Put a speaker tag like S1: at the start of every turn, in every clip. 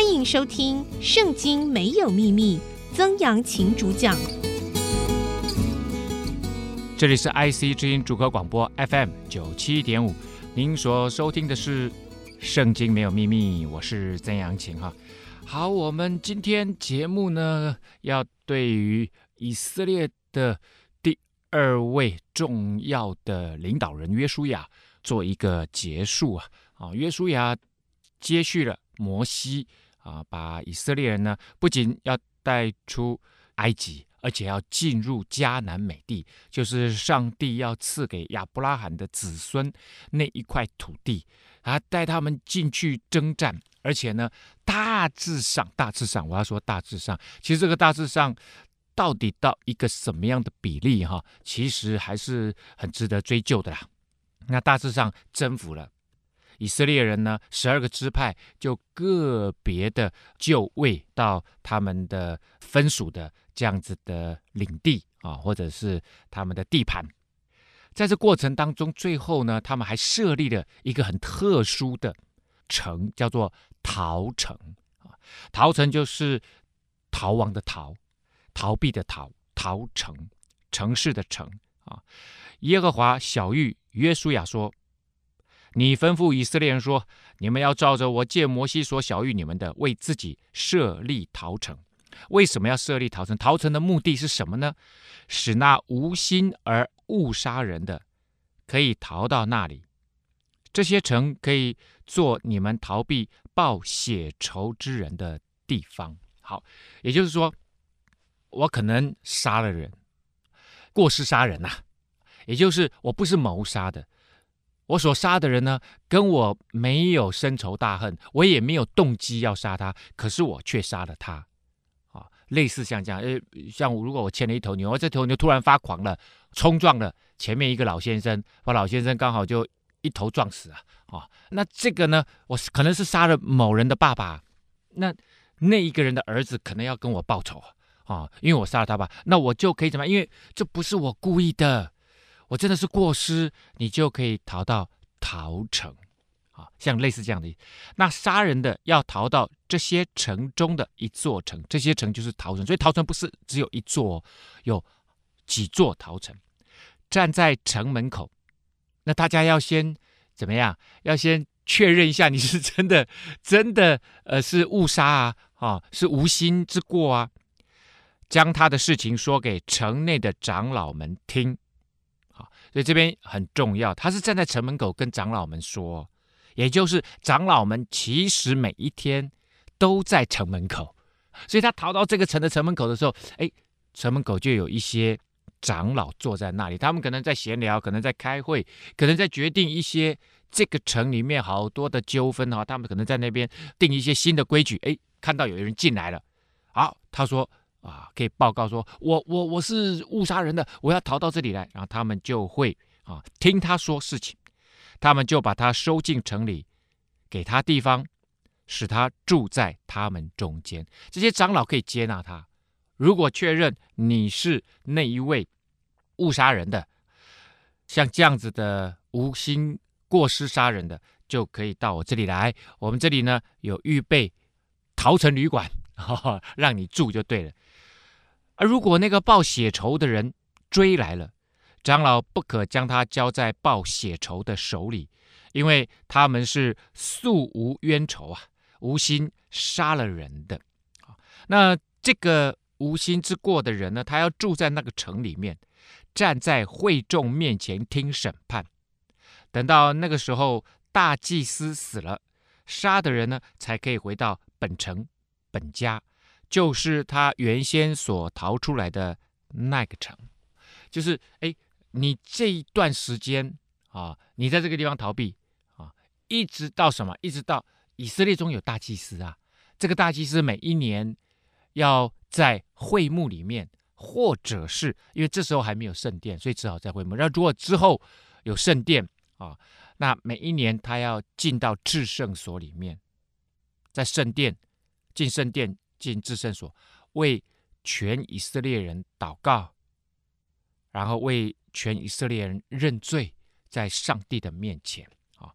S1: 欢迎收听《圣经没有秘密》，曾阳晴主讲。
S2: 这里是 IC 之音主客广播 FM 九七点五，您所收听的是《圣经没有秘密》，我是曾阳晴哈。好，我们今天节目呢，要对于以色列的第二位重要的领导人约书亚做一个结束啊。啊，约书亚接续了。摩西啊，把以色列人呢，不仅要带出埃及，而且要进入迦南美地，就是上帝要赐给亚伯拉罕的子孙那一块土地，啊，带他们进去征战，而且呢，大致上，大致上，我要说大致上，其实这个大致上到底到一个什么样的比例哈，其实还是很值得追究的啦。那大致上征服了。以色列人呢，十二个支派就个别的就位到他们的分属的这样子的领地啊，或者是他们的地盘。在这过程当中，最后呢，他们还设立了一个很特殊的城，叫做逃城啊。逃城就是逃亡的逃，逃避的逃，逃城，城市的城啊。耶和华小玉约书亚说。你吩咐以色列人说：“你们要照着我借摩西所晓谕你们的，为自己设立逃城。为什么要设立逃城？逃城的目的是什么呢？使那无心而误杀人的，可以逃到那里。这些城可以做你们逃避报血仇之人的地方。好，也就是说，我可能杀了人，过失杀人呐、也就是我不是谋杀的。”我所杀的人呢，跟我没有深仇大恨，我也没有动机要杀他，可是我却杀了他，啊，类似像这样，呃，像如果我牵了一头牛，这头牛突然发狂了，冲撞了前面一个老先生，把老先生刚好就一头撞死了，啊，那这个呢，我可能是杀了某人的爸爸，那那一个人的儿子可能要跟我报仇啊，因为我杀了他吧，那我就可以怎么样？因为这不是我故意的。我真的是过失，你就可以逃到逃城，啊，像类似这样的。那杀人的要逃到这些城中的一座城，这些城就是逃城。所以逃城不是只有一座，有几座逃城。站在城门口，那大家要先怎么样？要先确认一下你是真的真的呃是误杀啊，啊是无心之过啊，将他的事情说给城内的长老们听。所以这边很重要，他是站在城门口跟长老们说，也就是长老们其实每一天都在城门口，所以他逃到这个城的城门口的时候，哎，城门口就有一些长老坐在那里，他们可能在闲聊，可能在开会，可能在决定一些这个城里面好多的纠纷哈，他们可能在那边定一些新的规矩，哎，看到有人进来了，好，他说。啊，可以报告说，我我我是误杀人的，我要逃到这里来，然后他们就会啊听他说事情，他们就把他收进城里，给他地方，使他住在他们中间。这些长老可以接纳他。如果确认你是那一位误杀人的，像这样子的无心过失杀人的，就可以到我这里来。我们这里呢有预备逃城旅馆，哈哈，让你住就对了。而如果那个报血仇的人追来了，长老不可将他交在报血仇的手里，因为他们是素无冤仇啊，无心杀了人的。那这个无心之过的人呢，他要住在那个城里面，站在会众面前听审判。等到那个时候，大祭司死了，杀的人呢，才可以回到本城本家。就是他原先所逃出来的那个城，就是哎，你这一段时间啊，你在这个地方逃避啊，一直到什么？一直到以色列中有大祭司啊，这个大祭司每一年要在会幕里面，或者是因为这时候还没有圣殿，所以只好在会幕。那如果之后有圣殿啊，那每一年他要进到至圣所里面，在圣殿进圣殿。进至圣所，为全以色列人祷告，然后为全以色列人认罪，在上帝的面前啊。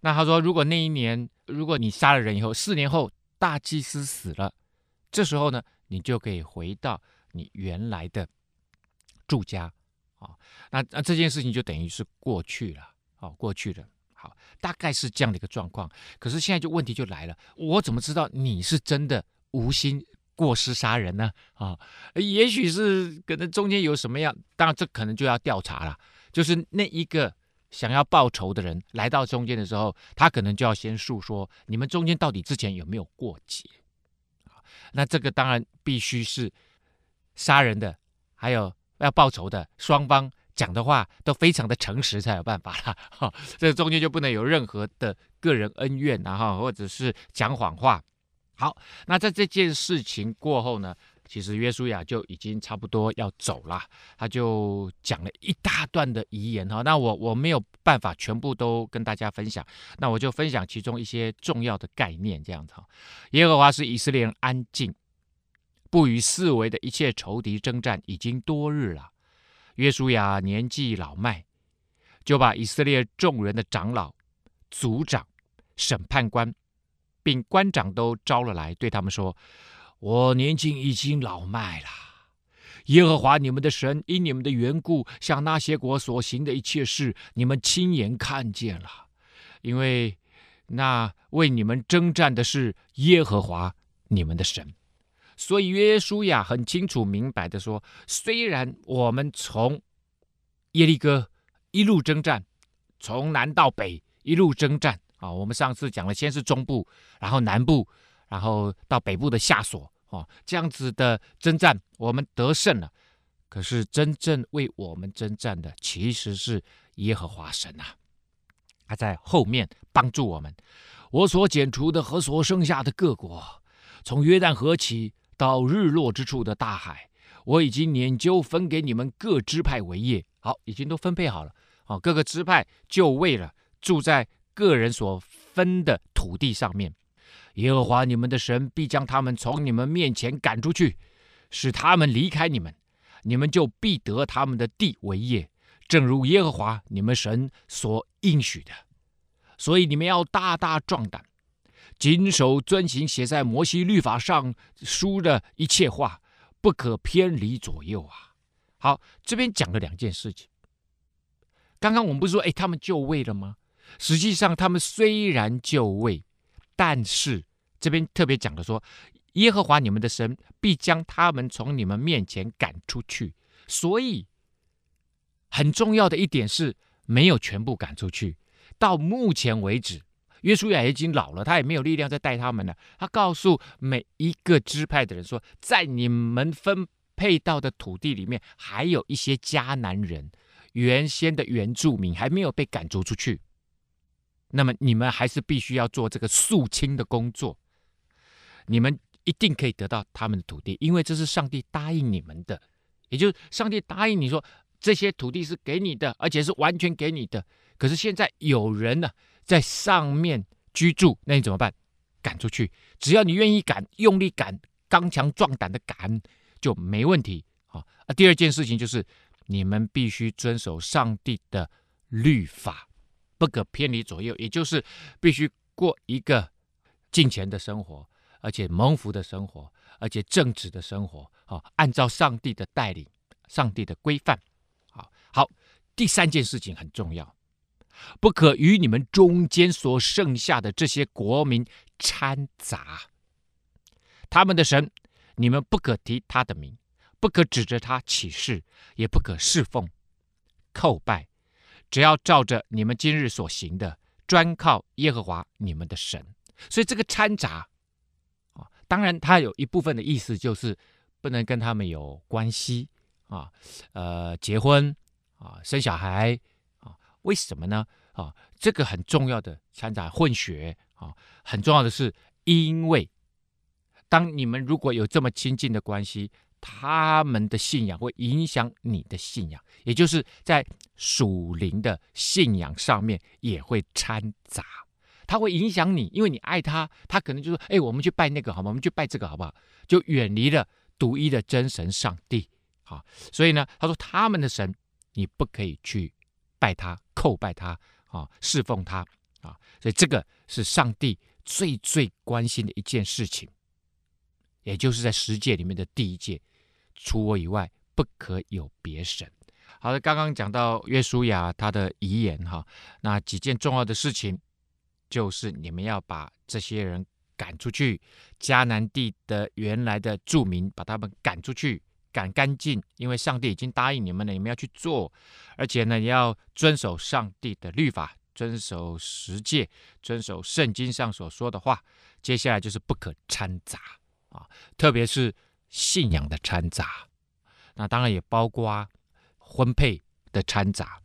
S2: 那他说，如果那一年，如果你杀了人以后，四年后大祭司死了，这时候呢，你就可以回到你原来的住家啊。那那这件事情就等于是过去了，哦，过去了。好，大概是这样的一个状况。可是现在就问题就来了，我怎么知道你是真的无心过失杀人呢？啊，也许是可能中间有什么样，当然这可能就要调查了。就是那一个想要报仇的人来到中间的时候，他可能就要先诉说你们中间到底之前有没有过节。那这个当然必须是杀人的，还有要报仇的双方。讲的话都非常的诚实才有办法啦，哈，这中间就不能有任何的个人恩怨然后或者是讲谎话。好，那在这件事情过后呢，其实约书亚就已经差不多要走了，他就讲了一大段的遗言哈。那我我没有办法全部都跟大家分享，那我就分享其中一些重要的概念这样子哈。耶和华是以色列人安静，不与四围的一切仇敌征战，已经多日了。约书亚年纪老迈，就把以色列众人的长老、族长、审判官，并官长都招了来，对他们说：“我年纪已经老迈了。耶和华你们的神因你们的缘故，向那些国所行的一切事，你们亲眼看见了。因为那为你们征战的是耶和华你们的神。”所以约书亚很清楚明白的说：“虽然我们从耶利哥一路征战，从南到北一路征战啊，我们上次讲了，先是中部，然后南部，然后到北部的夏琐啊，这样子的征战，我们得胜了。可是真正为我们征战的，其实是耶和华神呐，他在后面帮助我们。我所剪除的和所剩下的各国，从约旦河起。”到日落之处的大海，我已经研究分给你们各支派为业。好，已经都分配好了。好，各个支派就为了住在个人所分的土地上面。耶和华你们的神必将他们从你们面前赶出去，使他们离开你们，你们就必得他们的地为业，正如耶和华你们神所应许的。所以你们要大大壮胆。谨守遵行写在摩西律法上书的一切话，不可偏离左右啊！好，这边讲了两件事情。刚刚我们不是说，哎，他们就位了吗？实际上，他们虽然就位，但是这边特别讲的说，耶和华你们的神必将他们从你们面前赶出去。所以，很重要的一点是，没有全部赶出去。到目前为止。约书亚已经老了，他也没有力量再带他们了。他告诉每一个支派的人说：“在你们分配到的土地里面，还有一些迦南人，原先的原住民还没有被赶逐出去。那么你们还是必须要做这个肃清的工作。你们一定可以得到他们的土地，因为这是上帝答应你们的。也就是上帝答应你说，这些土地是给你的，而且是完全给你的。可是现在有人呢？”在上面居住，那你怎么办？赶出去！只要你愿意赶，用力赶，刚强壮胆的赶，就没问题。好啊，第二件事情就是，你们必须遵守上帝的律法，不可偏离左右，也就是必须过一个敬虔的生活，而且蒙福的生活，而且正直的生活。好，按照上帝的带领，上帝的规范。好，好，第三件事情很重要。不可与你们中间所剩下的这些国民掺杂，他们的神，你们不可提他的名，不可指着他起誓，也不可侍奉、叩拜，只要照着你们今日所行的，专靠耶和华你们的神。所以这个掺杂啊，当然它有一部分的意思就是不能跟他们有关系啊，呃，结婚啊，生小孩啊。为什么呢？啊，这个很重要的掺杂混血啊，很重要的是，因为当你们如果有这么亲近的关系，他们的信仰会影响你的信仰，也就是在属灵的信仰上面也会掺杂，他会影响你，因为你爱他，他可能就说：“哎，我们去拜那个好吗？我们去拜这个好不好？”就远离了独一的真神上帝。好，所以呢，他说他们的神你不可以去拜他。叩拜他啊，侍奉他啊，所以这个是上帝最最关心的一件事情，也就是在十诫里面的第一诫，除我以外不可有别神。好的，刚刚讲到约书亚他的遗言哈，那几件重要的事情，就是你们要把这些人赶出去，迦南地的原来的住民，把他们赶出去，赶干净，因为上帝已经答应你们了，你们要去做，而且呢，你要遵守上帝的律法，遵守十诫，遵守圣经上所说的话。接下来就是不可掺杂啊，特别是信仰的掺杂，那当然也包括。婚配的掺杂，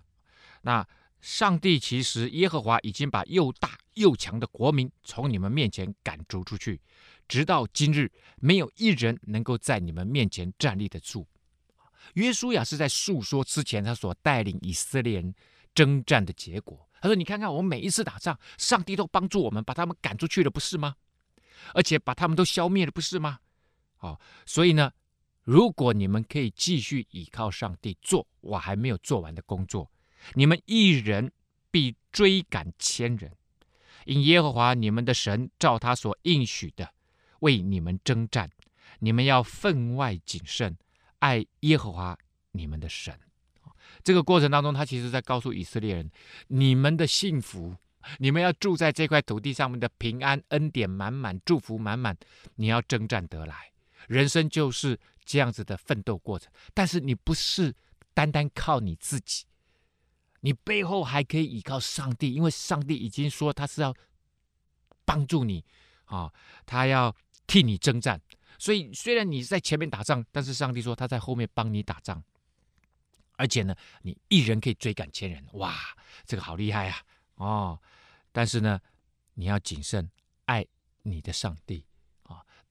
S2: 那上帝其实耶和华已经把又大又强的国民从你们面前赶逐出去，直到今日，没有一人能够在你们面前站立得住。约书亚是在诉说之前他所带领以色列人征战的结果。他说：“你看看，我们每一次打仗，上帝都帮助我们，把他们赶出去了，不是吗？而且把他们都消灭了，不是吗？好，所以呢。”如果你们可以继续倚靠上帝做我还没有做完的工作，你们一人必追赶千人，因耶和华你们的神照他所应许的为你们征战，你们要分外谨慎，爱耶和华你们的神。这个过程当中，他其实在告诉以色列人：你们的幸福，你们要住在这块土地上面的平安、恩典满满、祝福满满，你要征战得来。人生就是。这样子的奋斗过程，但是你不是单单靠你自己，你背后还可以依靠上帝，因为上帝已经说他是要帮助你啊，他要替你征战。所以虽然你在前面打仗，但是上帝说他在后面帮你打仗，而且呢，你一人可以追赶千人，哇，这个好厉害啊！哦，但是呢，你要谨慎爱你的上帝。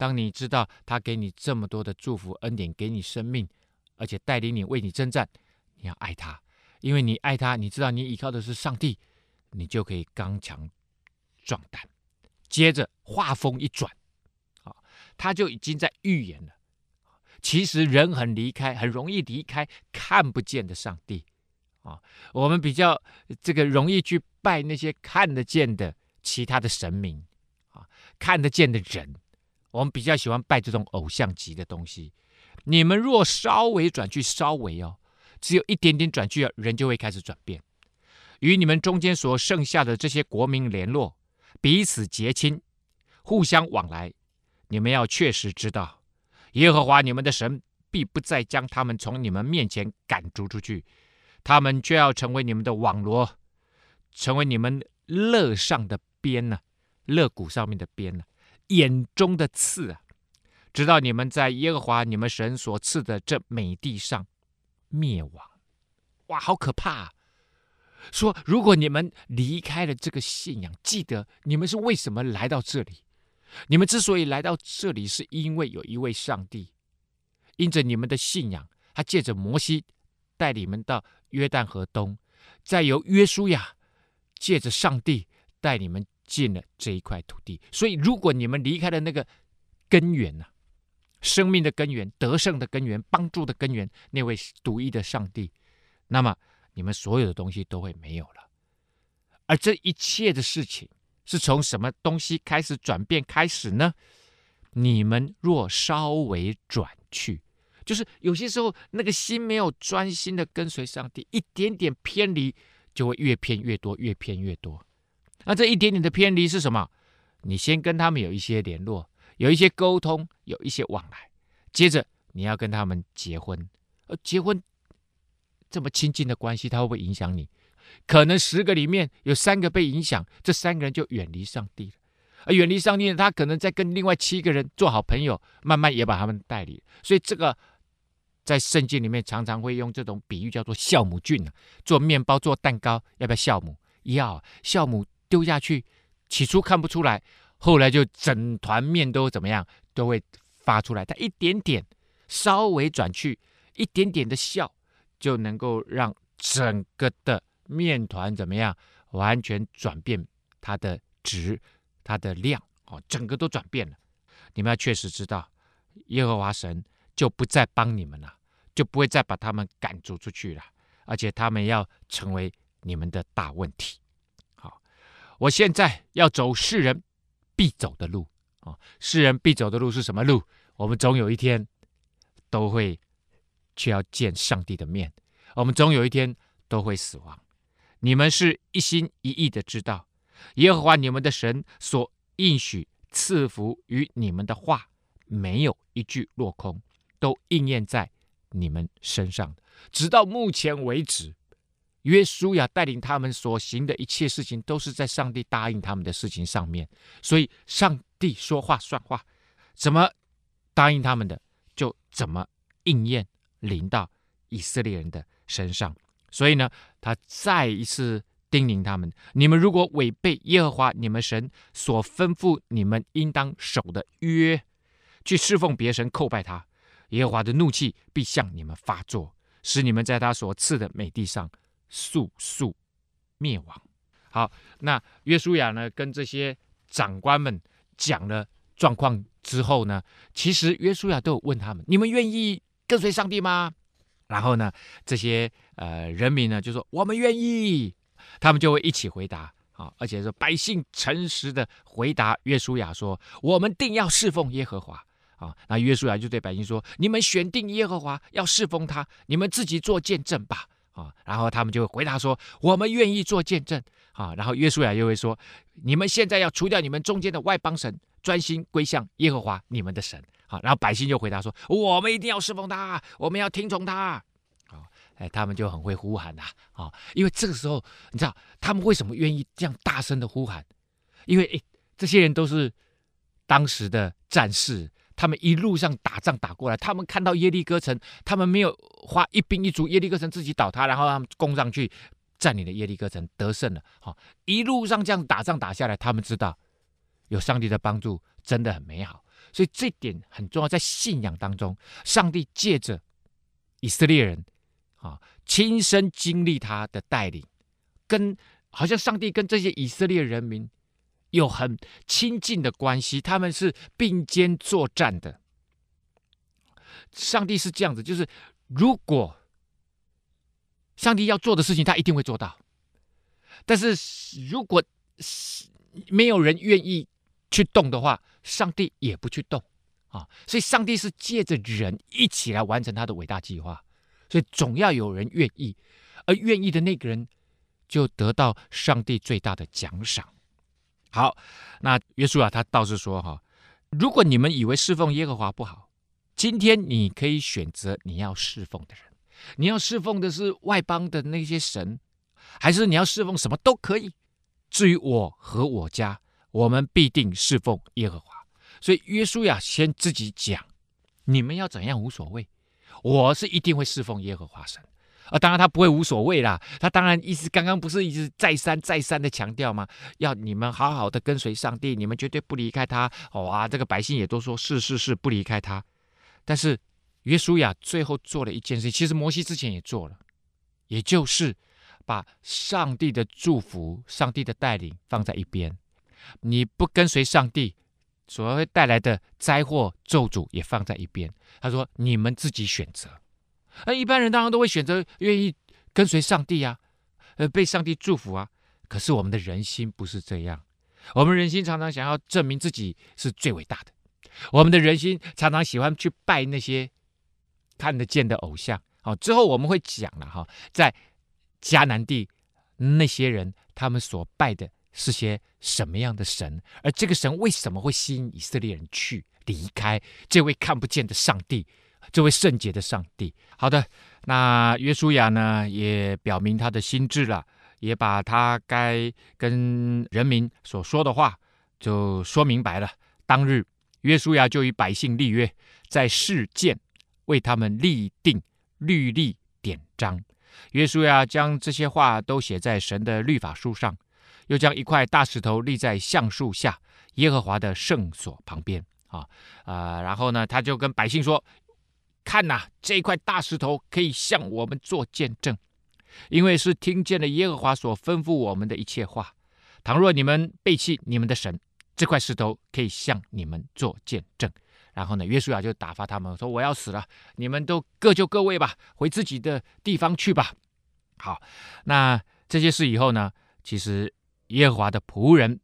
S2: 当你知道他给你这么多的祝福恩典，给你生命，而且带领你为你征战，你要爱他，因为你爱他，你知道你依靠的是上帝，你就可以刚强壮胆。接着话锋一转，啊，他就已经在预言了。其实人很离开，很容易离开看不见的上帝，啊，我们比较这个容易去拜那些看得见的其他的神明，啊，看得见的人。我们比较喜欢拜这种偶像级的东西。你们若稍微转去，稍微哦，只有一点点转去，人就会开始转变。与你们中间所剩下的这些国民联络，彼此结亲，互相往来。你们要确实知道，耶和华你们的神必不再将他们从你们面前赶逐出去，他们却要成为你们的网罗，成为你们肋上的鞭呢，肋骨上面的鞭呢。眼中的刺啊，直到你们在耶和华你们神所赐的这美地上灭亡，哇，好可怕啊！说如果你们离开了这个信仰，记得你们是为什么来到这里？你们之所以来到这里，是因为有一位上帝，因着你们的信仰，他借着摩西带你们到约旦河东，再由约书亚借着上帝带你们。进了这一块土地，所以如果你们离开了那个根源呐、啊，生命的根源、得胜的根源、帮助的根源，那位独一的上帝，那么你们所有的东西都会没有了。而这一切的事情是从什么东西开始转变开始呢？你们若稍微转去，就是有些时候那个心没有专心的跟随上帝，一点点偏离，就会越偏越多，越偏越多。那这一点点的偏离是什么？你先跟他们有一些联络，有一些沟通，有一些往来，接着你要跟他们结婚。呃，结婚这么亲近的关系，他会不会影响你？可能十个里面有三个被影响，这三个人就远离上帝了。而远离上帝呢，他可能在跟另外七个人做好朋友，慢慢也把他们带离。所以这个在圣经里面常常会用这种比喻，叫做酵母菌啊。做面包、做蛋糕，要不要酵母？要酵母。丢下去，起初看不出来，后来就整团面都怎么样，都会发出来。它一点点稍微转去，一点点的笑，就能够让整个的面团怎么样，完全转变它的值、它的量，哦，整个都转变了。你们要确实知道，耶和华神就不再帮你们了，就不会再把他们赶逐出去了，而且他们要成为你们的大问题。我现在要走世人必走的路啊。世人必走的路是什么路？我们总有一天都会去要见上帝的面，我们总有一天都会死亡。你们是一心一意的知道，耶和华你们的神所应许赐福于你们的话，没有一句落空，都应验在你们身上。直到目前为止，约书亚带领他们所行的一切事情，都是在上帝答应他们的事情上面。所以，上帝说话算话，怎么答应他们的，就怎么应验临到以色列人的身上。所以呢，他再一次叮咛他们：你们如果违背耶和华你们神所吩咐你们应当守的约，去侍奉别神，叩拜他，耶和华的怒气必向你们发作。使你们在他所赐的美地上速速灭亡。好，那约书亚呢，跟这些长官们讲了状况之后呢，其实约书亚都有问他们：你们愿意跟随上帝吗？然后呢，这些呃人民呢就说我们愿意，他们就会一起回答啊，而且说百姓诚实的回答约书亚说：我们定要侍奉耶和华。啊，那约书亚就对百姓说：“你们选定耶和华要侍奉他，你们自己做见证吧。”啊，然后他们就会回答说：“我们愿意做见证。”啊，然后约书亚又会说：“你们现在要除掉你们中间的外邦神，专心归向耶和华你们的神。”啊，然后百姓就回答说：“我们一定要侍奉他，我们要听从他。”啊，哎，他们就很会呼喊呐，啊，因为这个时候你知道他们为什么愿意这样大声的呼喊？因为哎，这些人都是当时的战士。他们一路上打仗打过来，他们看到耶利哥城，他们没有花一兵一卒，耶利哥城自己倒塌，然后他们攻上去占领了耶利哥城，得胜了。好，一路上这样打仗打下来，他们知道有上帝的帮助，真的很美好。所以这点很重要，在信仰当中，上帝借着以色列人啊，亲身经历他的带领，跟好像上帝跟这些以色列人民。有很亲近的关系，他们是并肩作战的。上帝是这样子，就是如果上帝要做的事情，他一定会做到。但是如果没有人愿意去动的话，上帝也不去动啊。所以，上帝是借着人一起来完成他的伟大计划。所以，总要有人愿意，而愿意的那个人就得到上帝最大的奖赏。好，那约书亚他倒是说哈，如果你们以为侍奉耶和华不好，今天你可以选择你要侍奉的人，你要侍奉的是外邦的那些神，还是你要侍奉什么都可以。至于我和我家，我们必定侍奉耶和华。所以约书亚先自己讲，你们要怎样无所谓，我是一定会侍奉耶和华神。啊，当然他不会无所谓啦。他当然意思刚刚不是一直再三再三的强调吗？要你们好好的跟随上帝，你们绝对不离开他。哇，这个百姓也都说是是是，不离开他。但是约书亚最后做了一件事，其实摩西之前也做了，也就是把上帝的祝福、上帝的带领放在一边。你不跟随上帝，所会带来的灾祸咒诅也放在一边。他说：你们自己选择。那一般人当然都会选择愿意跟随上帝啊，呃，被上帝祝福啊。可是我们的人心不是这样，我们人心常常想要证明自己是最伟大的，我们的人心常常喜欢去拜那些看得见的偶像。好，之后我们会讲了哈，在迦南地那些人，他们所拜的是些什么样的神？而这个神为什么会吸引以色列人去离开这位看不见的上帝？这位圣洁的上帝，好的，那约书亚呢也表明他的心智了，也把他该跟人民所说的话就说明白了。当日，约书亚就与百姓立约，在示剑为他们立定律例典章。约书亚将这些话都写在神的律法书上，又将一块大石头立在橡树下耶和华的圣所旁边。啊啊、呃，然后呢，他就跟百姓说。看呐、啊，这块大石头可以向我们做见证，因为是听见了耶和华所吩咐我们的一切话。倘若你们背弃你们的神，这块石头可以向你们做见证。然后呢，约书亚就打发他们说：“我要死了，你们都各就各位吧，回自己的地方去吧。”好，那这些事以后呢，其实耶和华的仆人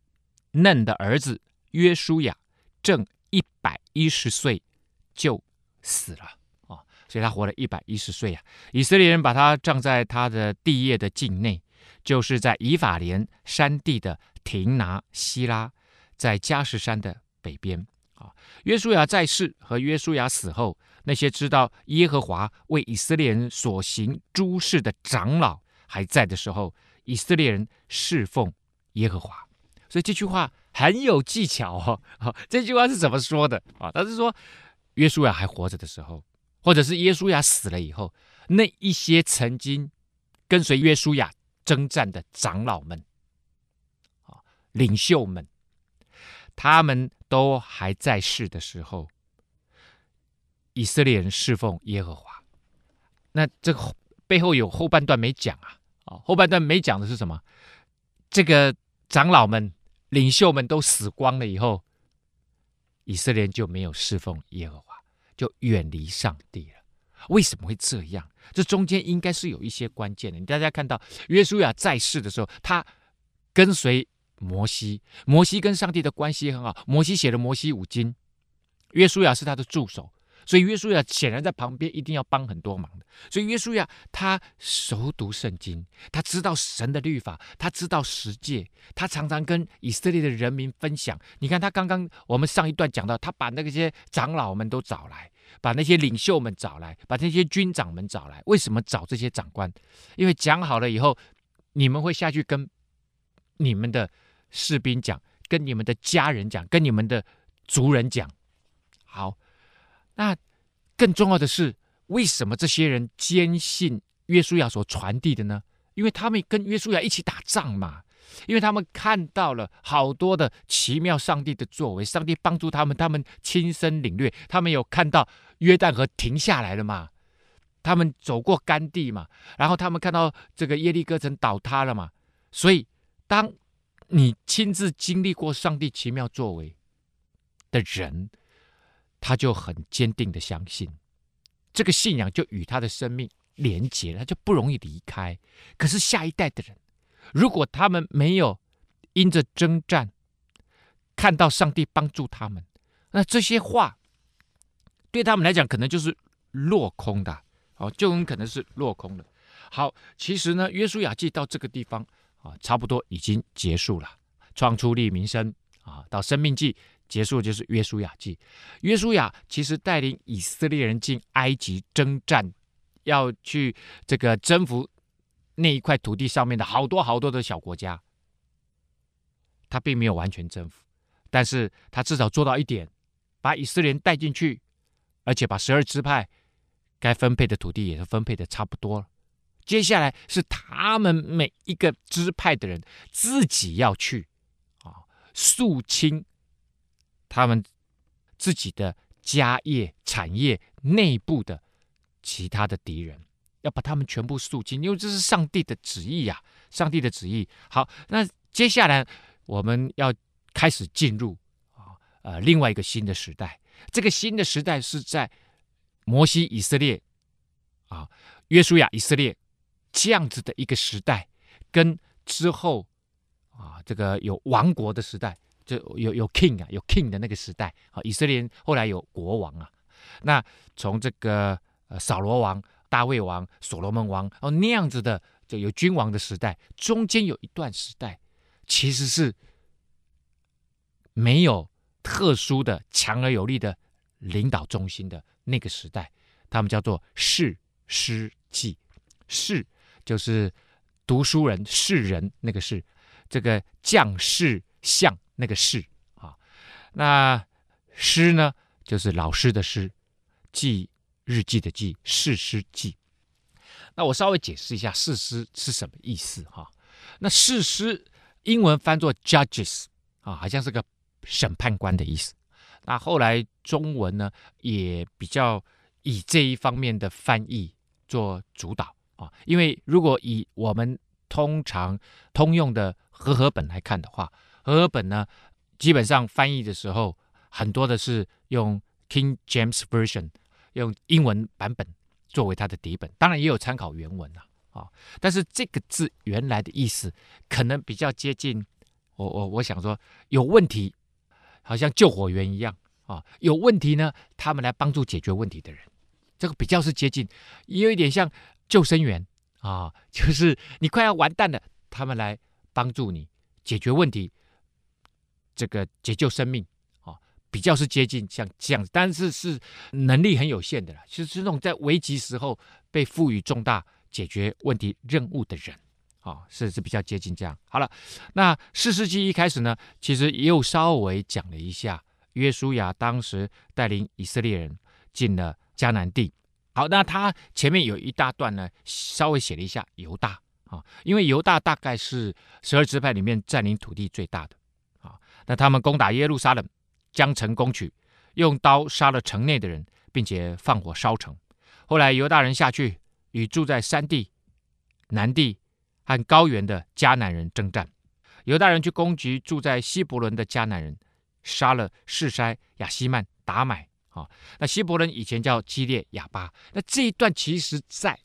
S2: 嫩的儿子约书亚正一百一十岁就死了，所以他活了一百一十岁啊。以色列人把他葬在他的地业的境内，就是在以法莲山地的亭拿西拉，在迦实山的北边啊。约书亚在世和约书亚死后，那些知道耶和华为以色列人所行诸事的长老还在的时候，以色列人侍奉耶和华。所以这句话很有技巧哦。好，这句话是怎么说的啊？他是说，约书亚还活着的时候，或者是耶稣亚死了以后，那一些曾经跟随耶稣亚征战的长老们，领袖们，他们都还在世的时候，以色列人侍奉耶和华。那这个背后有后半段没讲啊？啊，后半段没讲的是什么？这个长老们。领袖们都死光了以后，以色列人就没有侍奉耶和华，就远离上帝了。为什么会这样？这中间应该是有一些关键的。大家看到约书亚在世的时候，他跟随摩西，摩西跟上帝的关系很好。摩西写了摩西五经，约书亚是他的助手。所以约书亚显然在旁边一定要帮很多忙的。所以约书亚他熟读圣经，他知道神的律法，他知道十诫，他常常跟以色列的人民分享。你看他刚刚我们上一段讲到，他把那些长老们都找来，把那些领袖们找来，把那些军长们找来。为什么找这些长官？因为讲好了以后，你们会下去跟你们的士兵讲，跟你们的家人讲，跟你们的族人讲。好。那更重要的是，为什么这些人坚信约书亚所传递的呢？因为他们跟约书亚一起打仗嘛，因为他们看到了好多的奇妙上帝的作为，上帝帮助他们，他们亲身领略，他们有看到约旦河停下来了嘛，他们走过干地嘛，然后他们看到这个耶利哥城倒塌了嘛，所以当你亲自经历过上帝奇妙作为的人。他就很坚定的相信，这个信仰就与他的生命连结了，他就不容易离开。可是下一代的人，如果他们没有因着征战看到上帝帮助他们，那这些话对他们来讲可能就是落空的，哦，就很可能是落空的。好，其实呢，约书亚记到这个地方啊，差不多已经结束了。创出利民生啊，到生命记。结束就是约书亚记，约书亚其实带领以色列人进埃及征战，要去这个征服那一块土地上面的好多好多的小国家。他并没有完全征服，但是他至少做到一点，把以色列人带进去，而且把十二支派该分配的土地也是分配的差不多了。接下来是他们每一个支派的人自己要去啊，肃清。他们自己的家业、产业内部的其他的敌人，要把他们全部肃清，因为这是上帝的旨意呀！上帝的旨意。好，那接下来我们要开始进入啊呃另外一个新的时代。这个新的时代是在摩西以色列啊约书亚以色列这样子的一个时代，跟之后啊这个有王国的时代。就有有 king 啊，有 king 的那个时代啊，以色列人后来有国王啊。那从这个呃扫罗王、大卫王、所罗门王哦那样子的，就有君王的时代，中间有一段时代，其实是没有特殊的强而有力的领导中心的那个时代，他们叫做士师记，士就是读书人、士人那个士，这个将士相。那个士啊，那师呢，就是老师的师，记日记的记，士师记。那我稍微解释一下士师是什么意思哈。那士师英文翻作 judges 啊，好像是个审判官的意思。那后来中文呢，也比较以这一方面的翻译做主导啊，因为如果以我们通常通用的和合本来看的话。和合本呢，基本上翻译的时候，很多的是用 King James Version，用英文版本作为它的底本，当然也有参考原文啊，啊，但是这个字原来的意思可能比较接近我我我想说有问题好像救火员一样啊，有问题呢，他们来帮助解决问题的人，这个比较是接近，也有一点像救生员啊，就是你快要完蛋了，他们来帮助你解决问题，这个解救生命啊，比较是接近像这样，但是是能力很有限的啦，就是那种在危急时候被赋予重大解决问题任务的人。啊，是是比较接近这样。好了，那四世纪一开始呢，其实又稍微讲了一下约书亚当时带领以色列人进了迦南地。好，那他前面有一大段呢，稍微写了一下犹大啊，因为犹大大概是十二支派里面占领土地最大的。那他们攻打耶路撒冷，将城攻取，用刀杀了城内的人，并且放火烧城。后来犹大人下去与住在山地、南地。和高原的迦南人征战，犹大人去攻击住在希伯伦的迦南人，杀了示筛、亚希曼、达买。啊，那希伯伦以前叫基列亚巴。那这一段其实在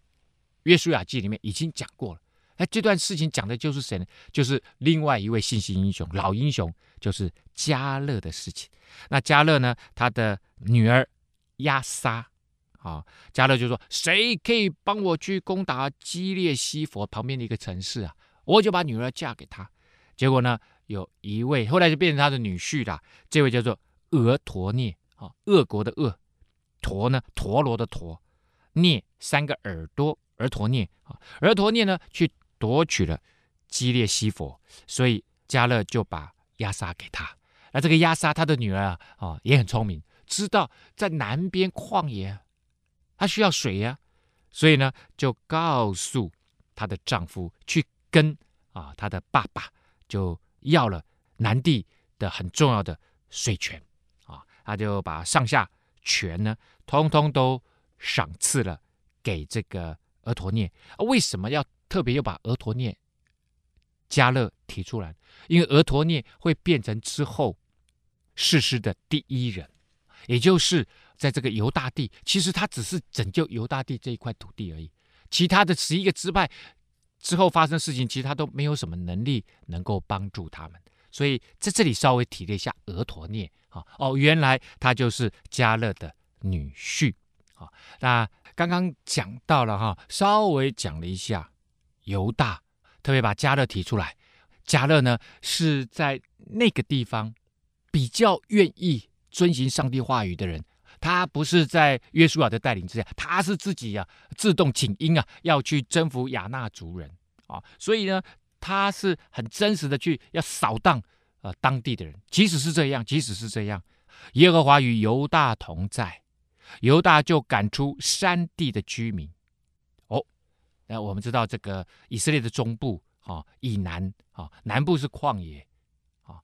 S2: 约书亚记里面已经讲过了。那这段事情讲的就是谁呢？就是另外一位信心英雄、老英雄，就是加勒的事情。那加勒呢，他的女儿亚莎。啊，加勒就说：“谁可以帮我去攻打基列西弗旁边的一个城市啊？我就把女儿嫁给他。”结果呢，有一位后来就变成他的女婿了。这位叫做俄陀涅啊，俄国的俄，陀呢，陀螺的陀，涅三个耳朵，俄陀涅啊，俄陀涅呢去夺取了基列西弗，所以迦勒就把押撒给他。那这个押撒他的女儿啊，哦也很聪明，知道在南边旷野。她需要水呀、所以呢，就告诉她的丈夫去跟啊，她的爸爸就要了南地的很重要的水泉啊，他就把上下泉呢，通通都赏赐了给这个俄陀聂。为什么要特别又把俄陀聂迦勒提出来？因为俄陀聂会变成之后世师的第一人，也就是。在这个犹大地，其实他只是拯救犹大地这一块土地而已。其他的十一个支派之后发生事情，其实他都没有什么能力能够帮助他们。所以在这里稍微提了一下俄陀聂啊，哦，原来他就是迦勒的女婿啊。那刚刚讲到了哈，稍微讲了一下犹大，特别把加勒提出来。加勒呢是在那个地方比较愿意遵行上帝话语的人。他不是在约书亚的带领之下，他是自己、啊、自动请缨啊，要去征服亚衲族人啊，所以呢，他是很真实的去要扫荡呃当地的人。即使是这样，即使是这样，耶和华与犹大同在，犹大就赶出山地的居民。那我们知道这个以色列的中部啊，以南啊，南部是旷野啊，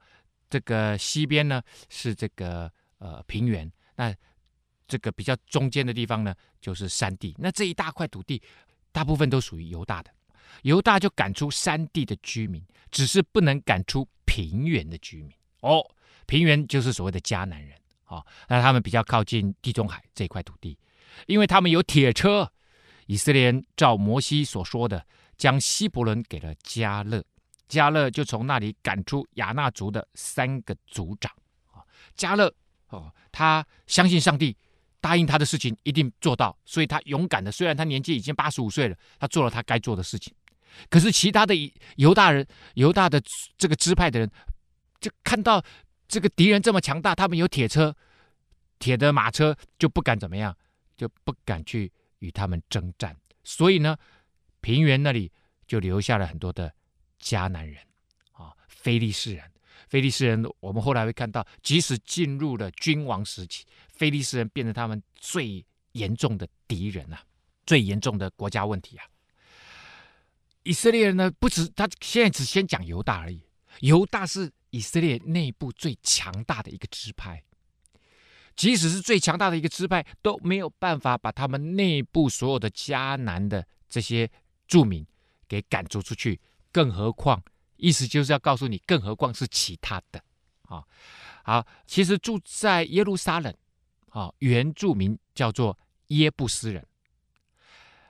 S2: 这个西边呢是这个呃平原，那。这个比较中间的地方呢，就是山地。那这一大块土地，大部分都属于犹大的。犹大就赶出山地的居民，只是不能赶出平原的居民。哦，平原就是所谓的迦南人。哦，那他们比较靠近地中海这一块土地，因为他们有铁车。以色列人照摩西所说的，将希伯伦给了迦勒，迦勒就从那里赶出亚衲族的三个族长。啊，迦勒哦，他相信上帝。答应他的事情一定做到，所以他勇敢的。虽然他年纪已经八十五岁了，他做了他该做的事情。可是其他的犹大人、犹大的这个支派的人，就看到这个敌人这么强大，他们有铁车、铁的马车，就不敢怎么样，就不敢去与他们征战。所以呢，平原那里就留下了很多的迦南人啊，非利士人。非利士人，我们后来会看到，即使进入了君王时期，非利士人变成他们最严重的敌人啊，最严重的国家问题啊。以色列人呢，不止他现在只先讲犹大而已，犹大是以色列内部最强大的一个支派，即使是最强大的一个支派，都没有办法把他们内部所有的迦南的这些住民给赶逐出去，更何况。意思就是要告诉你，更何况是其他的，啊，好，其实住在耶路撒冷，啊，原住民叫做耶布斯人。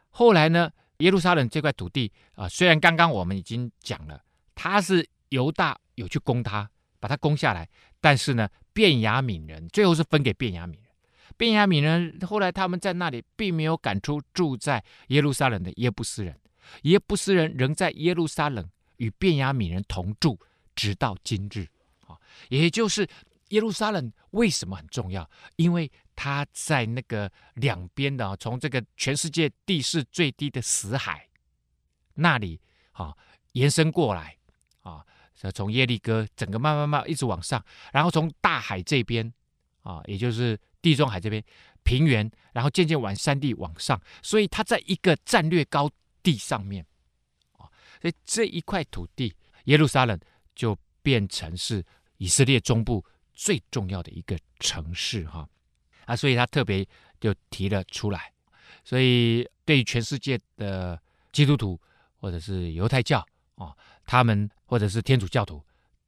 S2: 后来呢，耶路撒冷这块土地啊，虽然刚刚我们已经讲了，他是犹大有去攻他，把他攻下来，但是呢，便雅悯人，最后是分给便雅悯人。便雅悯人后来他们在那里并没有赶出住在耶路撒冷的耶布斯人，耶布斯人仍在耶路撒冷与便雅悯人同住，直到今日。啊，也就是耶路撒冷为什么很重要？因为它在那个两边的，从这个全世界地势最低的死海那里啊延伸过来啊。从耶利哥整个慢慢慢一直往上，然后从大海这边啊，也就是地中海这边平原，然后渐渐往山地往上，所以它在一个战略高地上面啊，所以这一块土地耶路撒冷就变成是以色列中部最重要的一个城市哈啊，所以他特别就提了出来，所以对于全世界的基督徒或者是犹太教啊。他们或者是天主教徒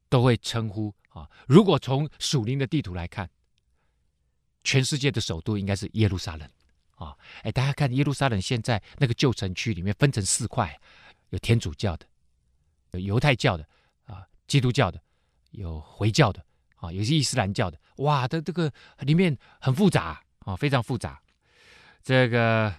S2: 都会称呼啊，如果从属灵的地图来看，全世界的首都应该是耶路撒冷啊。哎，大家看耶路撒冷现在那个旧城区里面分成四块，有天主教的，犹太教的啊，基督教的，有回教的啊，有些伊斯兰教的。哇，的这个里面很复杂啊，非常复杂。这个。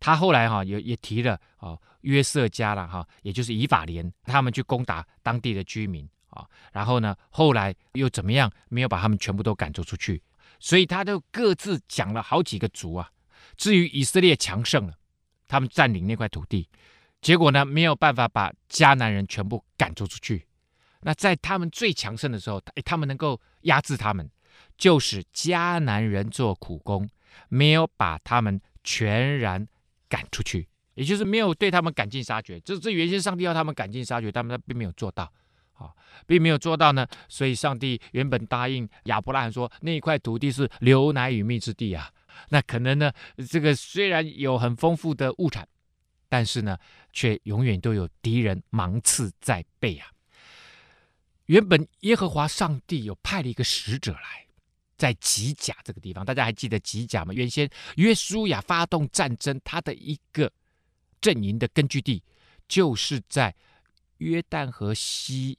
S2: 他后来哈也也提了啊，约瑟家了哈，也就是以法莲，他们去攻打当地的居民啊，然后呢，后来又怎么样，没有把他们全部都赶逐出去，所以他都各自讲了好几个族啊。至于以色列强盛了，他们占领那块土地，结果呢，没有办法把迦南人全部赶逐出去。那在他们最强盛的时候，他们能够压制他们，就使迦南人做苦工，没有把他们全然。赶出去，也就是没有对他们赶尽杀绝。这这原先上帝要他们赶尽杀绝，他们并没有做到，啊，并没有做到呢。所以上帝原本答应亚伯拉罕说，那一块土地是流奶与蜜之地啊。那可能呢，这个虽然有很丰富的物产，但是呢，却永远都有敌人芒刺在背啊。原本耶和华上帝有派了一个使者来。在吉甲这个地方，大家还记得吉甲吗？原先约书亚发动战争，他的一个阵营的根据地就是在约旦河西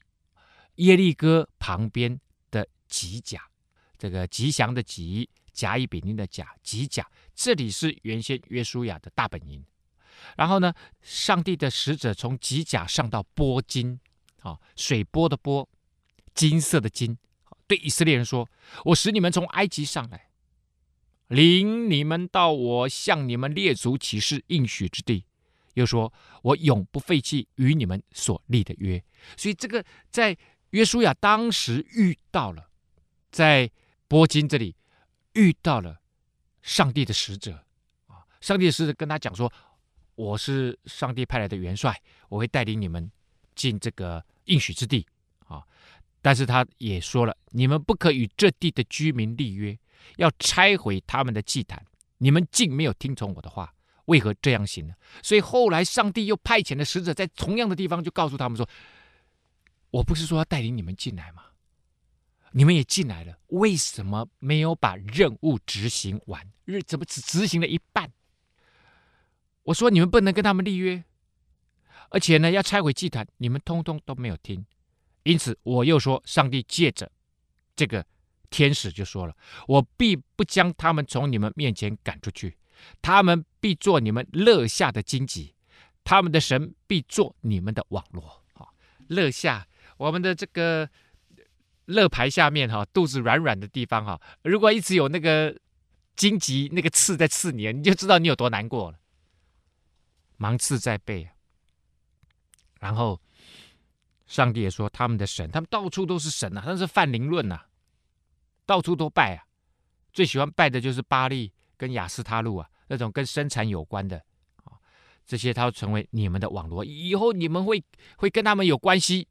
S2: 耶利哥旁边的吉甲，这个吉祥的吉，甲乙丙丁的甲，吉甲，这里是原先约书亚的大本营。然后呢，上帝的使者从吉甲上到波金，啊，水波的波，金色的金。对以色列人说：“我使你们从埃及上来，领你们到我向你们列祖起誓应许之地。又说我永不废弃与你们所立的约。所以这个在约书亚当时遇到了，在波金这里遇到了上帝的使者啊！上帝的使者跟他讲说：我是上帝派来的元帅，我会带领你们进这个应许之地啊。”但是他也说了，你们不可与这地的居民立约，要拆毁他们的祭坛。你们竟没有听从我的话，为何这样行呢？所以后来上帝又派遣了使者，在同样的地方就告诉他们说：“我不是说要带领你们进来吗？你们也进来了，为什么没有把任务执行完？日怎么只执行了一半？我说你们不能跟他们立约，而且呢，要拆毁祭坛，你们通通都没有听。”因此，我又说，上帝借着这个天使就说了：“我必不将他们从你们面前赶出去，他们必做你们乐下的荆棘，他们的神必做你们的网络。”哈，乐下，我们的这个乐牌下面哈，肚子软软的地方哈，如果一直有那个荆棘、那个刺在刺你，你就知道你有多难过了，芒刺在背，然后。上帝也说，他们的神，他们到处都是神啊，那是泛灵论呐，到处都拜啊，最喜欢拜的就是巴力跟亚斯他路啊，那种跟生产有关的啊，这些他会成为你们的网络，以后你们会会跟他们有关系，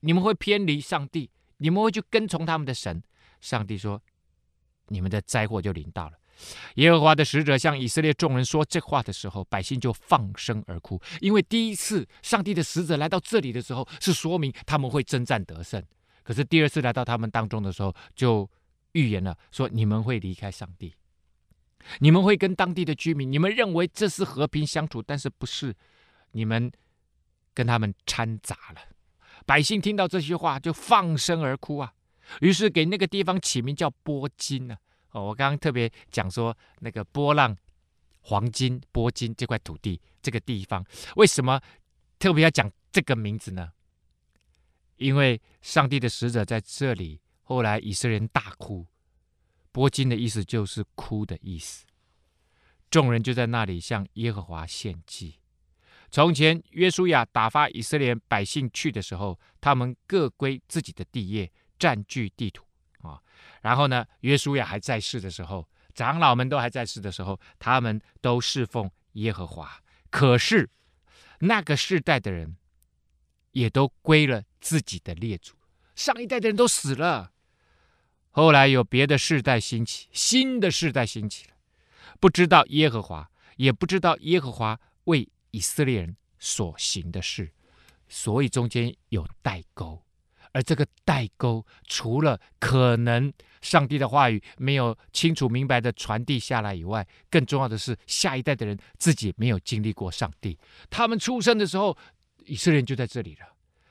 S2: 你们会偏离上帝，你们会去跟从他们的神。上帝说，你们的灾祸就临到了。耶和华的使者向以色列众人说这话的时候，百姓就放声而哭，因为第一次上帝的使者来到这里的时候，是说明他们会征战得胜；可是第二次来到他们当中的时候，就预言了说你们会离开上帝，你们会跟当地的居民，你们认为这是和平相处，但是不是，你们跟他们掺杂了。百姓听到这些话，就放声而哭啊！于是给那个地方起名叫波金呢。哦，我刚刚特别讲说那个波浪黄金波金这块土地这个地方，为什么特别要讲这个名字呢？因为上帝的使者在这里，后来以色列人大哭，波金的意思就是哭的意思。众人就在那里向耶和华献祭。从前约书亚打发以色列百姓去的时候，他们各归自己的地业，占据地土啊。然后呢，约书亚还在世的时候，长老们都还在世的时候，他们都侍奉耶和华。可是那个世代的人也都归了自己的列祖，上一代的人都死了。后来有别的世代兴起，新的世代兴起了。不知道耶和华，也不知道耶和华为以色列人所行的事，所以中间有代沟。而这个代沟，除了可能上帝的话语没有清楚明白的传递下来以外，更重要的是下一代的人自己没有经历过上帝。他们出生的时候，以色列人就在这里了，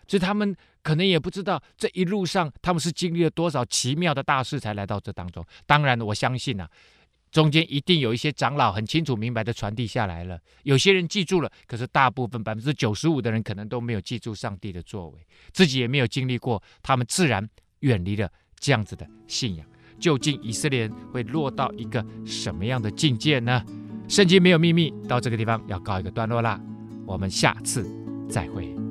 S2: 所以他们可能也不知道这一路上他们是经历了多少奇妙的大事才来到这当中。当然，我相信啊。中间一定有一些长老很清楚明白的传递下来了，有些人记住了，可是大部分百分之九十五的人可能都没有记住上帝的作为，自己也没有经历过，他们自然远离了这样子的信仰。究竟以色列人会落到一个什么样的境界呢？圣经没有秘密，到这个地方要告一个段落啦，我们下次再会。